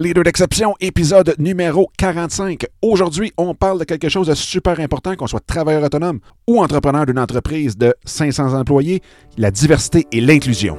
Leader d'exception, épisode numéro 45. Aujourd'hui, on parle de quelque chose de super important, qu'on soit travailleur autonome ou entrepreneur d'une entreprise de 500 employés, la diversité et l'inclusion.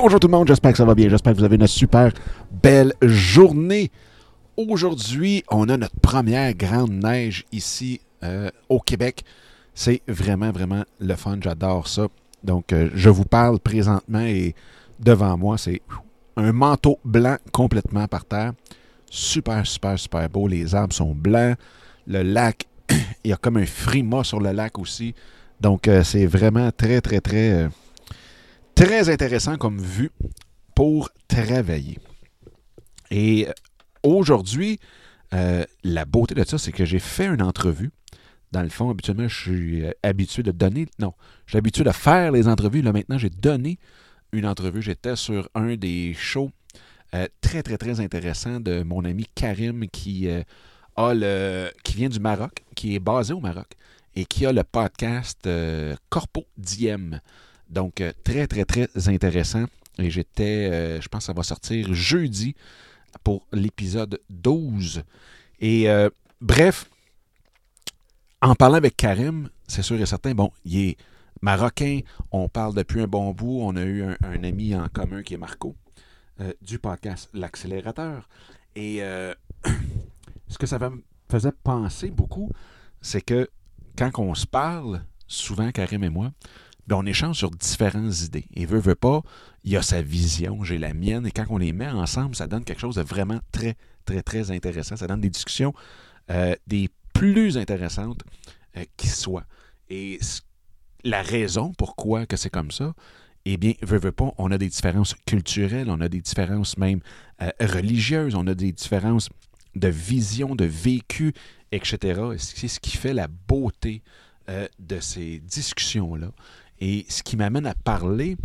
Bonjour tout le monde, j'espère que ça va bien, j'espère que vous avez une super belle journée. Aujourd'hui, on a notre première grande neige ici euh, au Québec. C'est vraiment, vraiment le fun, j'adore ça. Donc, euh, je vous parle présentement et devant moi, c'est un manteau blanc complètement par terre. Super, super, super beau. Les arbres sont blancs. Le lac, il y a comme un frima sur le lac aussi. Donc, euh, c'est vraiment très, très, très, très intéressant comme vue pour travailler. Et euh, aujourd'hui, la beauté de ça, c'est que j'ai fait une entrevue. Dans le fond, habituellement, je suis habitué de donner. Non, je suis habitué de faire les entrevues. Là, maintenant, j'ai donné une entrevue. J'étais sur un des shows très, très, très intéressant de mon ami Karim qui, a le, qui vient du Maroc, qui est basé au Maroc et qui a le podcast Corpo Diem. Donc, très, très, très intéressant. Et j'étais, je pense que ça va sortir jeudi pour l'épisode 12. Et bref, en parlant avec Karim, c'est sûr et certain, bon, il est marocain, on parle depuis un bon bout, on a eu un, ami en commun qui est Marco, du podcast L'accélérateur. Et ce que ça me faisait penser beaucoup, c'est que quand on se parle, souvent Karim et moi, on échange sur différentes idées. Et veut, pas, il y a sa vision, j'ai la mienne, et quand on les met ensemble, ça donne quelque chose de vraiment très, très, très intéressant. Ça donne des discussions des plus intéressantes qui soient. Et la raison pourquoi que c'est comme ça, eh bien, veut, veut pas, on a des différences culturelles, on a des différences même religieuses, on a des différences de vision, de vécu, etc. C'est ce qui fait la beauté de ces discussions-là. Et ce qui m'amène à parler,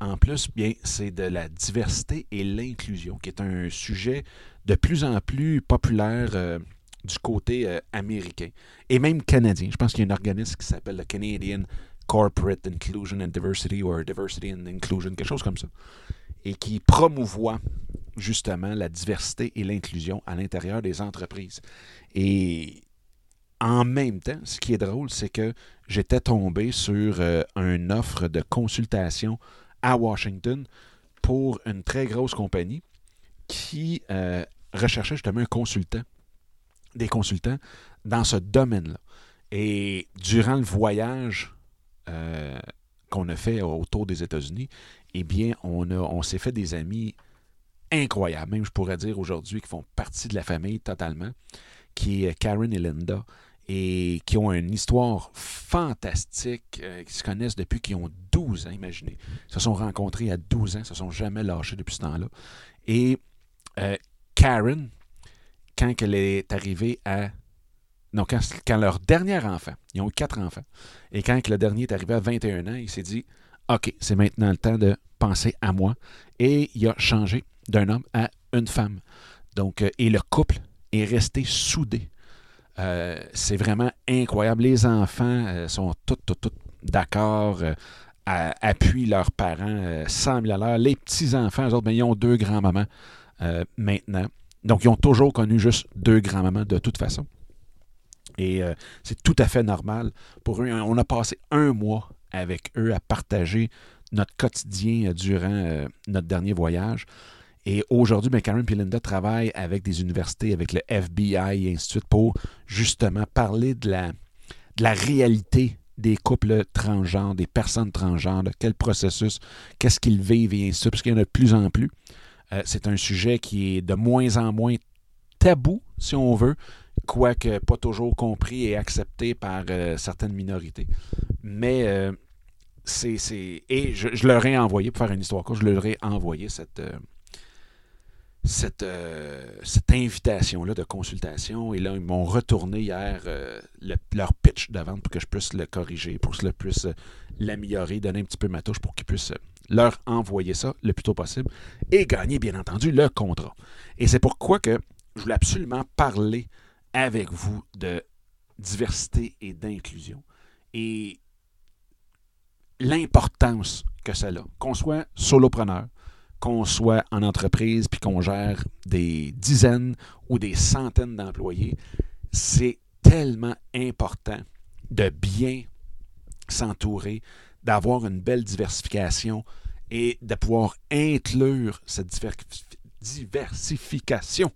en plus, bien, c'est de la diversité et l'inclusion, qui est un sujet de plus en plus populaire du côté américain et même canadien. Je pense qu'il y a un organisme qui s'appelle le Canadian Corporate Inclusion and Diversity ou Diversity and Inclusion, quelque chose comme ça, et qui promouvoit justement la diversité et l'inclusion à l'intérieur des entreprises. Et en même temps, ce qui est drôle, c'est que j'étais tombé sur euh, une offre de consultation à Washington pour une très grosse compagnie qui euh, recherchait justement un consultant, des consultants dans ce domaine-là. Et durant le voyage euh, qu'on a fait autour des États-Unis, eh bien, on, on s'est fait des amis incroyables, même je pourrais dire aujourd'hui, qui font partie de la famille totalement, qui est Karen et Linda, et qui ont une histoire fantastique, euh, qui se connaissent depuis qu'ils ont 12 ans, imaginez. Ils se sont rencontrés à 12 ans, se sont jamais lâchés depuis ce temps-là. Et euh, Karen, quand elle est arrivée à non, quand, leur dernier enfant, ils ont eu quatre enfants, et quand le dernier est arrivé à 21 ans, il s'est dit OK, c'est maintenant le temps de penser à moi. Et il a changé d'un homme à une femme. Donc, euh, et le couple est resté soudé. Euh, c'est vraiment incroyable. Les enfants euh, sont tous, tous, d'accord, appuient leurs parents 100 000 à l'heure. Les petits-enfants, eux autres, ben, ils ont deux grands-mamans maintenant. Donc, ils ont toujours connu juste deux grands-mamans de toute façon. Et c'est tout à fait normal pour eux. On a passé un mois avec eux à partager notre quotidien durant notre dernier voyage. Et aujourd'hui, ben, Karen et Linda travaillent avec des universités, avec le FBI et ainsi de suite pour justement parler de la, de la réalité des couples transgenres, des personnes transgenres, de quel processus, qu'est-ce qu'ils vivent et ainsi de suite, parce qu'il y en a de plus en plus. Euh, c'est un sujet qui est de moins en moins tabou, si on veut, quoique pas toujours compris et accepté par euh, certaines minorités. Mais euh, c'est. Et je, leur ai envoyé, pour faire une histoire courte, je leur ai envoyé cette. Cette, cette invitation-là de consultation. Et là, ils m'ont retourné hier leur pitch de vente pour que je puisse le corriger, pour que je puisse l'améliorer, donner un petit peu ma touche pour qu'ils puissent leur envoyer ça le plus tôt possible et gagner, bien entendu, le contrat. Et c'est pourquoi que je voulais absolument parler avec vous de diversité et d'inclusion et l'importance que ça a. Qu'on soit solopreneur, qu'on soit en entreprise puis qu'on gère des dizaines ou des centaines d'employés, c'est tellement important de bien s'entourer d'avoir une belle diversification et de pouvoir inclure cette diversification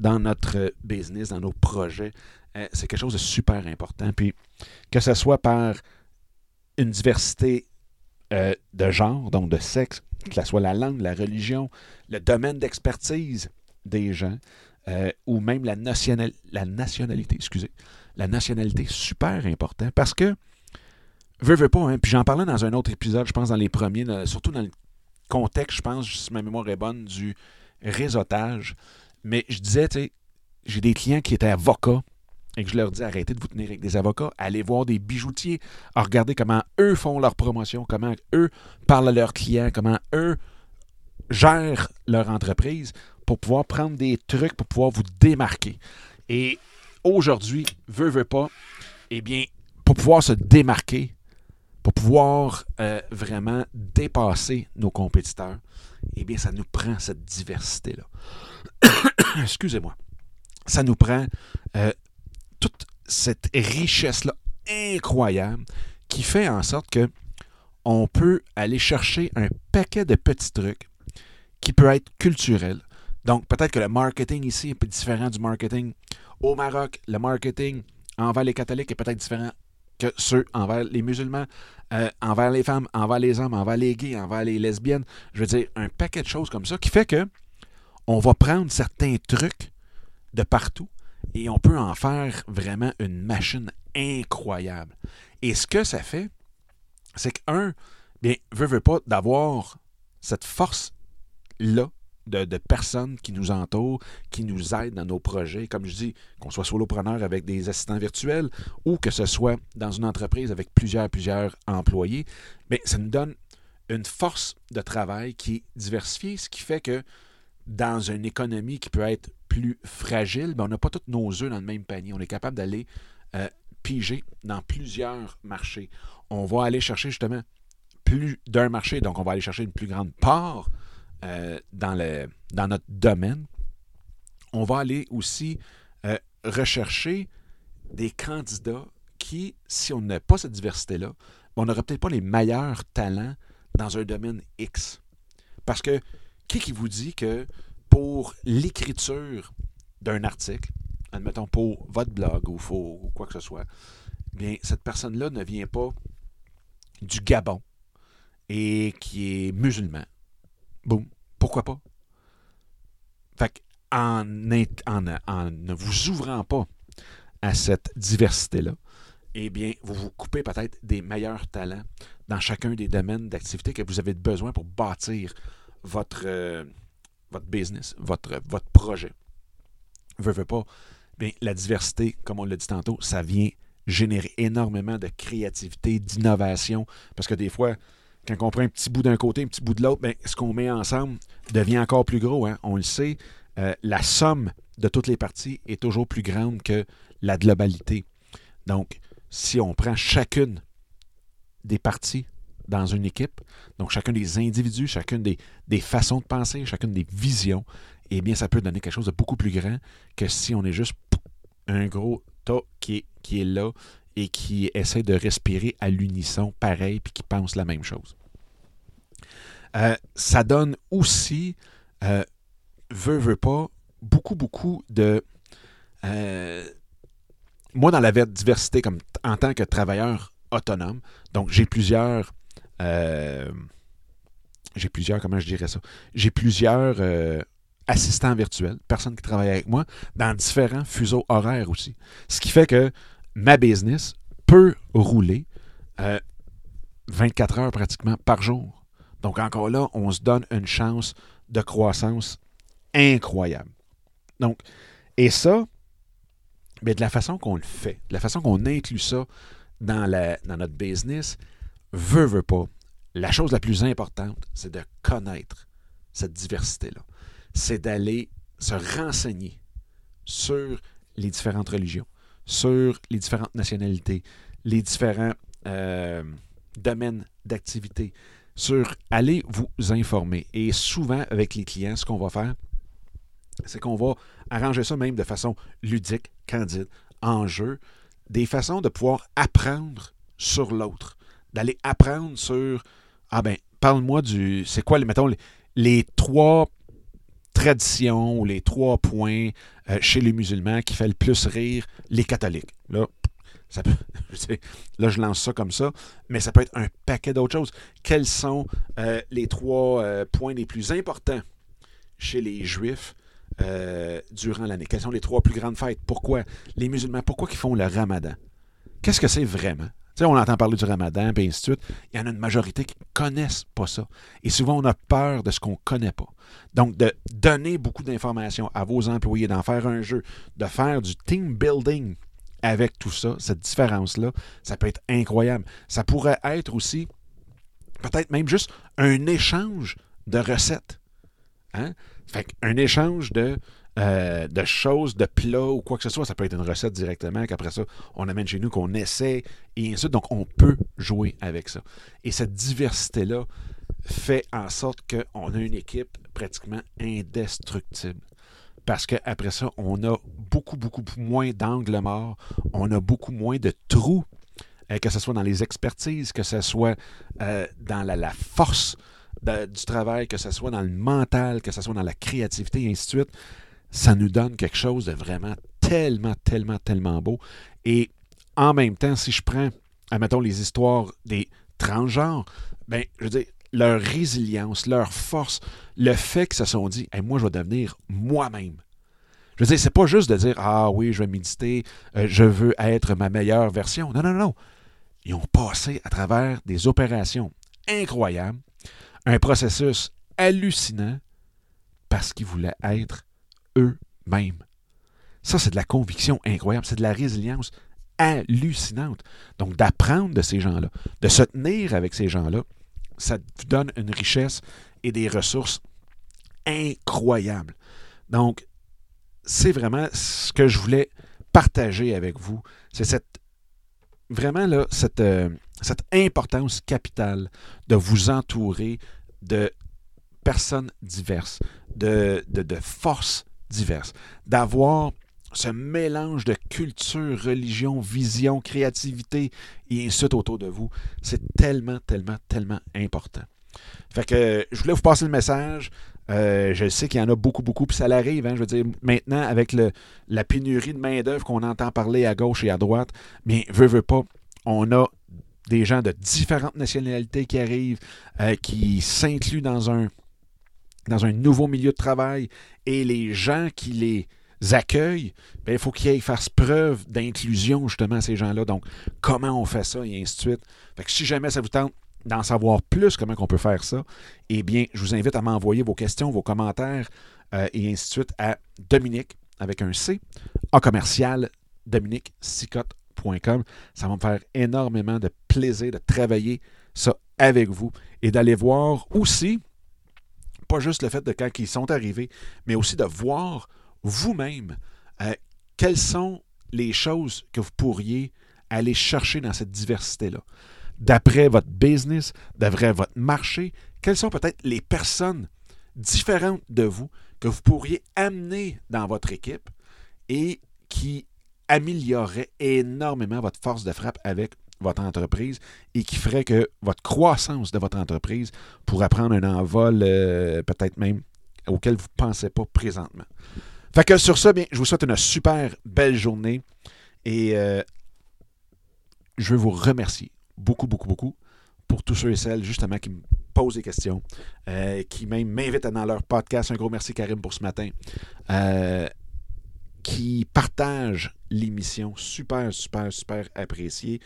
dans notre business, dans nos projets. Euh, c'est quelque chose de super important. Puis que ce soit par une diversité euh, de genre, donc de sexe, que ce soit la langue, la religion, le domaine d'expertise des gens, euh, ou même la, nationalité, excusez. La nationalité, super important parce que Veux, veux pas, hein? Puis j'en parlais dans un autre épisode, je pense, dans les premiers, surtout dans le contexte, je pense, si ma mémoire est bonne, du réseautage. Mais je disais, tu sais, j'ai des clients qui étaient avocats et que je leur dis arrêtez de vous tenir avec des avocats, allez voir des bijoutiers, à regarder comment eux font leur promotion, comment eux parlent à leurs clients, comment eux gèrent leur entreprise pour pouvoir prendre des trucs pour pouvoir vous démarquer. Et aujourd'hui, veut, veut pas, eh bien, pour pouvoir se démarquer, pour pouvoir euh, vraiment dépasser nos compétiteurs, eh bien, ça nous prend cette diversité-là. Excusez-moi. Ça nous prend euh, toute cette richesse-là incroyable qui fait en sorte que on peut aller chercher un paquet de petits trucs qui peut être culturel. Donc, peut-être que le marketing ici est un peu différent du marketing au Maroc. Le marketing envers les catholiques est peut-être différent que ceux envers les musulmans, euh, envers les femmes, envers les hommes, envers les gays, envers les lesbiennes. Je veux dire, un paquet de choses comme ça qui fait que on va prendre certains trucs de partout et on peut en faire vraiment une machine incroyable. Et ce que ça fait, c'est qu'un, bien, veut, veut pas d'avoir cette force-là de, personnes qui nous entourent, qui nous aident dans nos projets. Comme je dis, qu'on soit solopreneur avec des assistants virtuels ou que ce soit dans une entreprise avec plusieurs, plusieurs employés, mais ça nous donne une force de travail qui est diversifiée, ce qui fait que dans une économie qui peut être plus fragile, ben, on n'a pas tous nos œufs dans le même panier. On est capable d'aller euh, piger dans plusieurs marchés. On va aller chercher justement plus d'un marché, donc on va aller chercher une plus grande part euh, dans, le, dans notre domaine, on va aller aussi euh, rechercher des candidats qui, si on n'a pas cette diversité-là, on n'aurait peut-être pas les meilleurs talents dans un domaine X. Parce que qui qui vous dit que pour l'écriture d'un article, admettons pour votre blog ou, ou quoi que ce soit, bien, cette personne-là ne vient pas du Gabon et qui est musulman Boum. Pourquoi pas? En, en, ne vous ouvrant pas à cette diversité-là, eh bien, vous vous coupez peut-être des meilleurs talents dans chacun des domaines d'activité que vous avez besoin pour bâtir votre, euh, votre business, votre, votre projet. Veux, veux pas. Bien, la diversité, comme on l'a dit tantôt, ça vient générer énormément de créativité, d'innovation, parce que des fois, quand on prend un petit bout d'un côté, un petit bout de l'autre, ce qu'on met ensemble devient encore plus gros. Hein. On le sait, euh, la somme de toutes les parties est toujours plus grande que la globalité. Donc, si on prend chacune des parties dans une équipe, donc chacun des individus, chacune des, des façons de penser, chacune des visions, eh bien, ça peut donner quelque chose de beaucoup plus grand que si on est juste un gros tas qui est, qui est là et qui essaie de respirer à l'unisson pareil puis qui pense la même chose. Euh, ça donne aussi euh, veut, veut pas, beaucoup, beaucoup de. euh, moi, dans la diversité, comme en tant que travailleur autonome, donc j'ai plusieurs. Euh, j'ai plusieurs, comment je dirais ça? J'ai plusieurs euh, assistants virtuels, personnes qui travaillent avec moi, dans différents fuseaux horaires aussi. Ce qui fait que ma business peut rouler euh, 24 heures pratiquement par jour. Donc encore là, on se donne une chance de croissance incroyable. Donc, et ça, mais de la façon qu'on le fait, de la façon qu'on inclut ça dans, la, dans notre business, veut, veut pas. La chose la plus importante, c'est de connaître cette diversité-là. C'est d'aller se renseigner sur les différentes religions, sur les différentes nationalités, les différents euh, domaines d'activité, sur aller vous informer. Et souvent, avec les clients, ce qu'on va faire, c'est qu'on va arranger ça même de façon ludique, candide, en jeu, des façons de pouvoir apprendre sur l'autre, d'aller apprendre sur, ah ben, parle-moi du, c'est quoi, mettons, les, trois traditions ou les trois points euh, chez les musulmans qui fait le plus rire les catholiques. Là, ça peut, là, je lance ça comme ça, mais ça peut être un paquet d'autres choses. Quels sont euh, les trois euh, points les plus importants chez les juifs durant l'année? Quelles sont les trois plus grandes fêtes? Pourquoi les musulmans, pourquoi ils font le ramadan? Qu'est-ce que c'est vraiment? Sais, on entend parler du ramadan, et ainsi de suite. Il y en a une majorité qui ne connaissent pas ça. Et souvent, on a peur de ce qu'on ne connaît pas. Donc, de donner beaucoup d'informations à vos employés, d'en faire un jeu, de faire du team building avec tout ça, cette différence-là, ça peut être incroyable. Ça pourrait être aussi, peut-être même juste un échange de recettes. Hein? Fait qu'un échange de, euh, de choses, de plats ou quoi que ce soit, ça peut être une recette directement, qu'après ça, on amène chez nous, qu'on essaie, et ainsi de suite. Donc, on peut jouer avec ça. Et cette diversité-là fait en sorte qu'on a une équipe pratiquement indestructible. Parce qu'après ça, on a beaucoup, beaucoup moins d'angles morts, on a beaucoup moins de trous, euh, que ce soit dans les expertises, que ce soit euh, dans la, force du travail, que ce soit dans le mental, que ce soit dans la créativité, et ainsi de suite. Ça nous donne quelque chose de vraiment tellement, tellement, tellement beau. Et en même temps, si je prends, admettons, les histoires des transgenres, ben, je veux dire, leur résilience, leur force, le fait qu'ils se sont dit, Hey, moi, je vais devenir moi-même. Je veux dire, c'est pas juste de dire, ah oui, je vais méditer, euh, je veux être ma meilleure version. Non, non, non. Ils ont passé à travers des opérations incroyables, un processus hallucinant parce qu'ils voulaient être eux-mêmes. Ça, c'est de la conviction incroyable, c'est de la résilience hallucinante. Donc, d'apprendre de ces gens-là, de se tenir avec ces gens-là, ça vous donne une richesse et des ressources incroyables. Donc, c'est vraiment ce que je voulais partager avec vous. C'est cette vraiment là, cette, euh, cette importance capitale de vous entourer de personnes diverses, de, de, de forces diverses, d'avoir ce mélange de culture, religion, vision, créativité et suite autour de vous. C'est tellement, tellement, tellement important. Fait que je voulais vous passer le message. Euh, je sais qu'il y en a beaucoup, beaucoup, puis ça l'arrive. Hein, je veux dire, maintenant, avec la pénurie de main-d'œuvre qu'on entend parler à gauche et à droite, bien, veut, veut pas, on a des gens de différentes nationalités qui arrivent, euh, qui s'incluent dans un, dans un nouveau milieu de travail, et les gens qui les accueillent, bien, il faut qu'ils faire preuve d'inclusion, justement, à ces gens-là. Donc, comment on fait ça, et ainsi de suite. Si jamais ça vous tente d'en savoir plus comment on peut faire ça, eh bien, je vous invite à m'envoyer vos questions, vos commentaires euh, et ainsi de suite à Dominique avec un C, en commercial, dominiquesicotte.com. Ça va me faire énormément de plaisir de travailler ça avec vous et d'aller voir aussi, pas juste le fait de quand ils sont arrivés, mais aussi de voir vous-même euh, quelles sont les choses que vous pourriez aller chercher dans cette diversité-là. D'après votre business, d'après votre marché, quelles sont peut-être les personnes différentes de vous que vous pourriez amener dans votre équipe et qui amélioreraient énormément votre force de frappe avec votre entreprise et qui ferait que votre croissance de votre entreprise pourrait prendre un envol euh, peut-être même auquel vous ne pensez pas présentement. Fait que sur ça, bien, je vous souhaite une super belle journée et euh, je veux vous remercier beaucoup, beaucoup, beaucoup pour tous ceux et celles justement qui me posent des questions, euh, qui même m'invitent dans leur podcast. Un gros merci Karim pour ce matin. Euh, qui partagent l'émission. Super, super, super apprécié.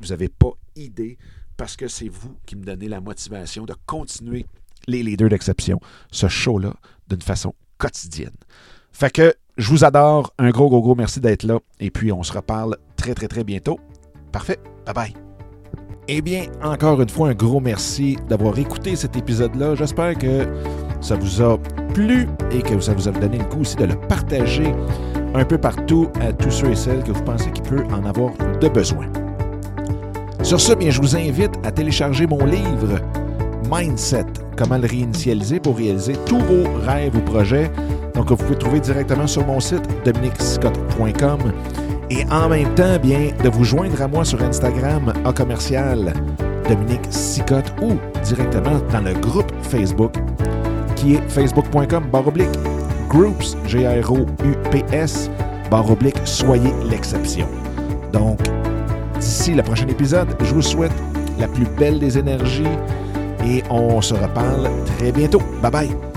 vous n'avez pas idée parce que c'est vous qui me donnez la motivation de continuer les leaders d'exception, ce show-là, d'une façon quotidienne. Fait que je vous adore. Un gros, gros, gros merci d'être là. Et puis, on se reparle très, très, très bientôt. Parfait. Bye bye. Eh bien, encore une fois, un gros merci d'avoir écouté cet épisode-là. J'espère que ça vous a plu et que ça vous a donné le coup aussi de le partager un peu partout à tous ceux et celles que vous pensez qu'il peut en avoir de besoin. Sur ce, bien, je vous invite à télécharger mon livre Mindset, comment le réinitialiser pour réaliser tous vos rêves ou projets. Donc, vous pouvez trouver directement sur mon site dominicscott.com et en même temps, bien, de vous joindre à moi sur Instagram à commercial Dominique Sicotte ou directement dans le groupe Facebook qui est facebook.com baroblique groups, G-R-O-U-P-S, baroblique soyez l'exception. Donc, d'ici le prochain épisode, je vous souhaite la plus belle des énergies et on se reparle très bientôt. Bye bye!